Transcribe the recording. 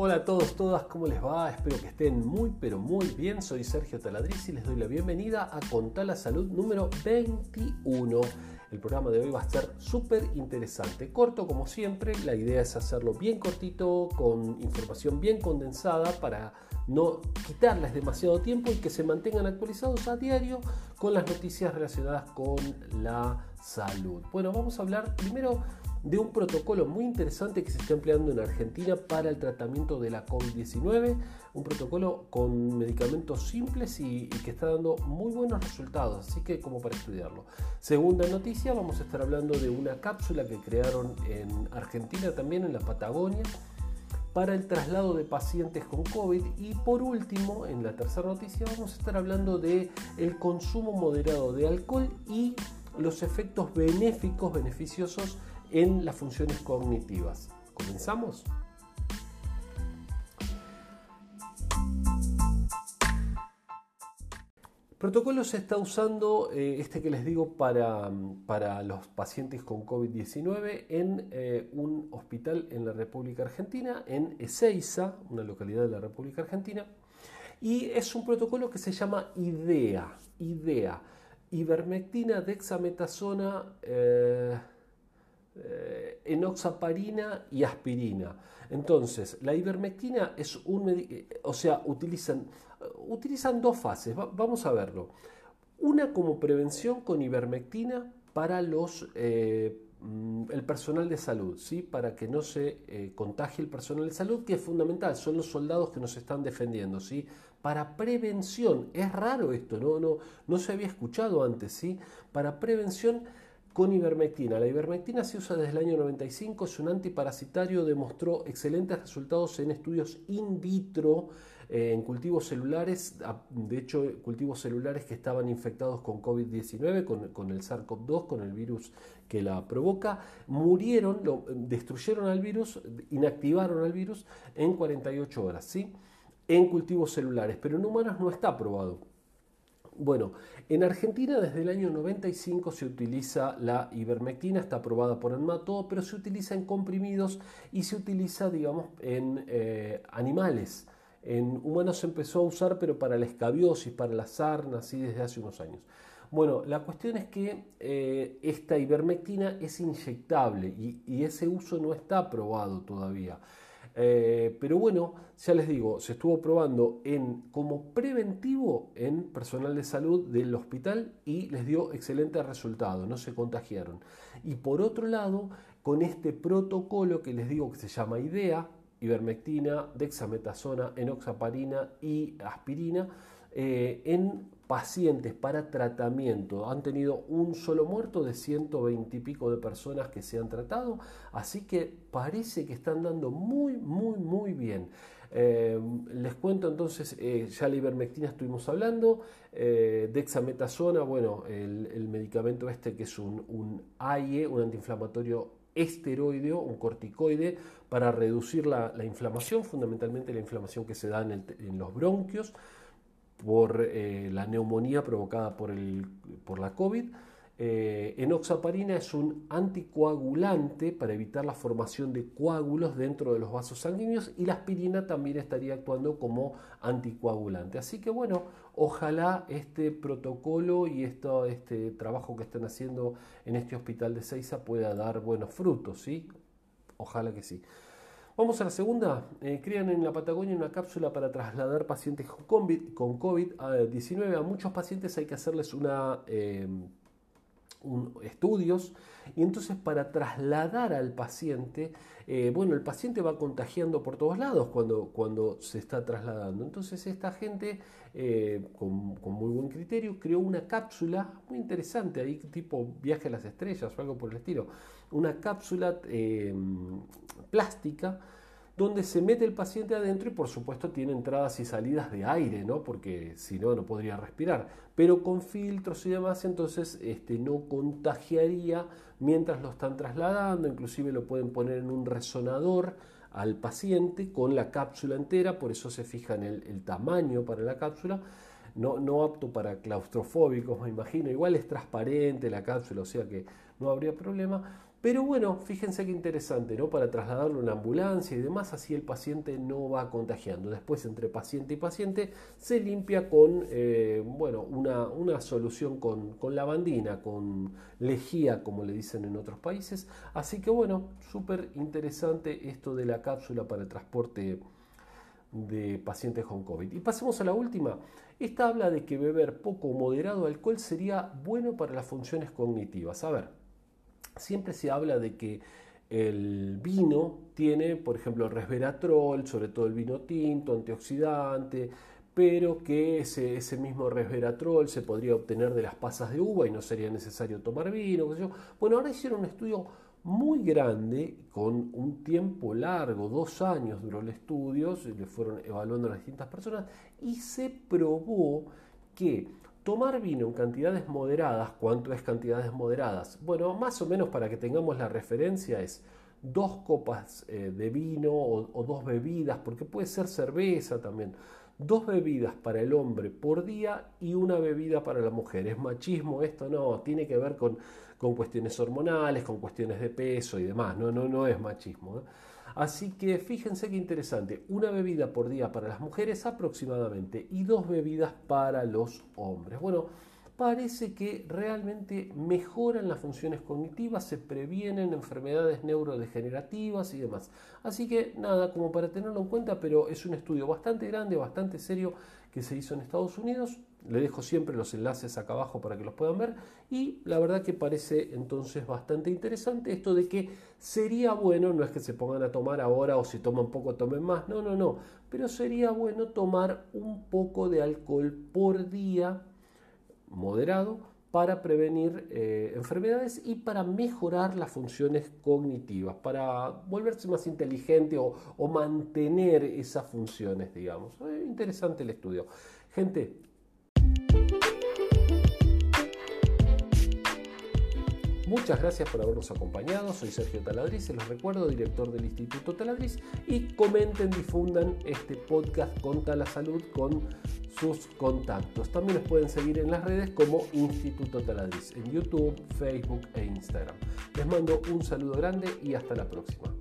Hola a todos, todas, ¿cómo les va? Espero que estén muy, pero muy bien. Soy Sergio Taladriz y les doy la bienvenida a Contar la Salud número 21. El programa de hoy va a ser súper interesante, corto como siempre. La idea es hacerlo bien cortito, con información bien condensada para no quitarles demasiado tiempo y que se mantengan actualizados a diario con las noticias relacionadas con la salud. Bueno, vamos a hablar primero de un protocolo muy interesante que se está empleando en Argentina para el tratamiento de la COVID-19, un protocolo con medicamentos simples y, que está dando muy buenos resultados, así que como para estudiarlo. Segunda noticia, vamos a estar hablando de una cápsula que crearon en Argentina, también en la Patagonia, para el traslado de pacientes con COVID y por último, en la tercera noticia, vamos a estar hablando de el consumo moderado de alcohol y los efectos benéficos, beneficiosos en las funciones cognitivas. ¿Comenzamos? Protocolo se está usando, eh, este que les digo, para, para los pacientes con COVID-19 en eh, un hospital en la República Argentina, en Ezeiza, una localidad de la República Argentina. Y es un protocolo que se llama IDEA, IDEA, ivermectina, dexametasona, eh, eh, enoxaparina y aspirina. Entonces, la ivermectina es un eh, o sea, utilizan, utilizan dos fases, vamos a verlo. Una como prevención con ivermectina para los, eh, mm, el personal de salud, ¿sí? para que no se contagie el personal de salud, que es fundamental, son los soldados que nos están defendiendo. ¿sí? Para prevención, es raro esto, no, no, no se había escuchado antes, ¿sí? para prevención con ivermectina. La ivermectina se usa desde el año 95, es un antiparasitario, demostró excelentes resultados en estudios in vitro eh, en cultivos celulares, de hecho cultivos celulares que estaban infectados con COVID-19, con, el SARS-CoV-2, con el virus que la provoca, murieron, destruyeron al virus, inactivaron al virus en 48 horas, ¿sí? en cultivos celulares, pero en humanos no está probado. Bueno, en Argentina desde el año 95 se utiliza la ivermectina, está aprobada por ENMATO, pero se utiliza en comprimidos y se utiliza, digamos, en eh, animales. En humanos se empezó a usar, pero para la escabiosis, para la sarna, así desde hace unos años. Bueno, la cuestión es que eh, esta ivermectina es inyectable y ese uso no está aprobado todavía. Eh, pero bueno, ya les digo, se estuvo probando en, como preventivo en personal de salud del hospital y les dio excelente resultado, no se contagiaron. Y por otro lado, con este protocolo que les digo que se llama IDEA, ivermectina, dexametasona, enoxaparina y aspirina, eh, en pacientes para tratamiento. Han tenido un solo muerto de 120 y pico de personas que se han tratado, así que parece que están dando muy, muy, muy bien. Eh, les cuento entonces, eh, ya la ivermectina estuvimos hablando, eh, dexametasona, bueno, el, medicamento este que es un, un AIE, un antiinflamatorio esteroideo, un corticoide, para reducir la, inflamación, fundamentalmente la inflamación que se da en los bronquios por eh, la neumonía provocada por, el, por la COVID. Eh, enoxaparina es un anticoagulante para evitar la formación de coágulos dentro de los vasos sanguíneos y la aspirina también estaría actuando como anticoagulante. Así que bueno, ojalá este protocolo y esto, este trabajo que están haciendo en este hospital de Seiza pueda dar buenos frutos, ¿sí? Ojalá que sí. Vamos a la segunda. Eh, crean en la Patagonia una cápsula para trasladar pacientes con COVID-19. a muchos pacientes hay que hacerles una, estudios y entonces para trasladar al paciente, eh, bueno, el paciente va contagiando por todos lados cuando, cuando se está trasladando. Entonces esta gente eh, con, con, muy buen criterio creó una cápsula muy interesante, ahí tipo viaje a las estrellas o algo por el estilo. Una cápsula em, plástica donde se mete el paciente adentro y por supuesto tiene entradas y salidas de aire, ¿no? porque si no, no podría respirar, pero con filtros y demás, entonces este, no contagiaría mientras lo están trasladando, inclusive lo pueden poner en un resonador al paciente con la cápsula entera, por eso se fija en el, tamaño para la cápsula, no, no apto para claustrofóbicos, me imagino. Igual es transparente la cápsula, o sea que no habría problema. Pero bueno, fíjense qué interesante, ¿no? Para trasladarlo a una ambulancia y demás, así el paciente no va contagiando. Después, entre paciente y paciente, se limpia con, eh, bueno, una, solución con, con, lavandina, con lejía, como le dicen en otros países. Así que bueno, súper interesante esto de la cápsula para transporte de pacientes con COVID. Y pasemos a la última. Esta habla de que beber poco o moderado alcohol sería bueno para las funciones cognitivas. A ver, siempre se habla de que el vino tiene, por ejemplo, resveratrol, sobre todo el vino tinto, antioxidante, pero que ese, ese, mismo resveratrol se podría obtener de las pasas de uva y no sería necesario tomar vino. Bueno, ahora hicieron un estudio muy grande, con un tiempo largo, dos años duró el estudio, le fueron evaluando a las distintas personas y se probó que Tomar vino en cantidades moderadas, ¿cuánto es cantidades moderadas? Bueno, más o menos para que tengamos la referencia es dos copas eh, de vino o, dos bebidas, porque puede ser cerveza también. Dos bebidas para el hombre por día y una bebida para la mujer. ¿Es machismo esto? No, tiene que ver con, con cuestiones hormonales, con cuestiones de peso y demás. No, no, no es machismo. ¿eh? Así que fíjense qué interesante, una bebida por día para las mujeres aproximadamente y dos bebidas para los hombres. Bueno, parece que realmente mejoran las funciones cognitivas, se previenen enfermedades neurodegenerativas y demás. Así que nada, como para tenerlo en cuenta, pero es un estudio bastante grande, bastante serio que se hizo en Estados Unidos le dejo siempre los enlaces acá abajo para que los puedan ver. Y la verdad que parece entonces bastante interesante esto de que sería bueno, no es que se pongan a tomar ahora o si toman poco tomen más, no, no, no. Pero sería bueno tomar un poco de alcohol por día, moderado, para prevenir eh, enfermedades y para mejorar las funciones cognitivas, para volverse más inteligente o, mantener esas funciones, digamos. Eh, interesante el estudio. Gente, Muchas gracias por habernos acompañado. Soy Sergio Taladriz, se los recuerdo, director del Instituto Taladriz. Y comenten, difundan este podcast Conta la Salud con sus contactos. También nos pueden seguir en las redes como Instituto Taladriz, en YouTube, Facebook e Instagram. Les mando un saludo grande y hasta la próxima.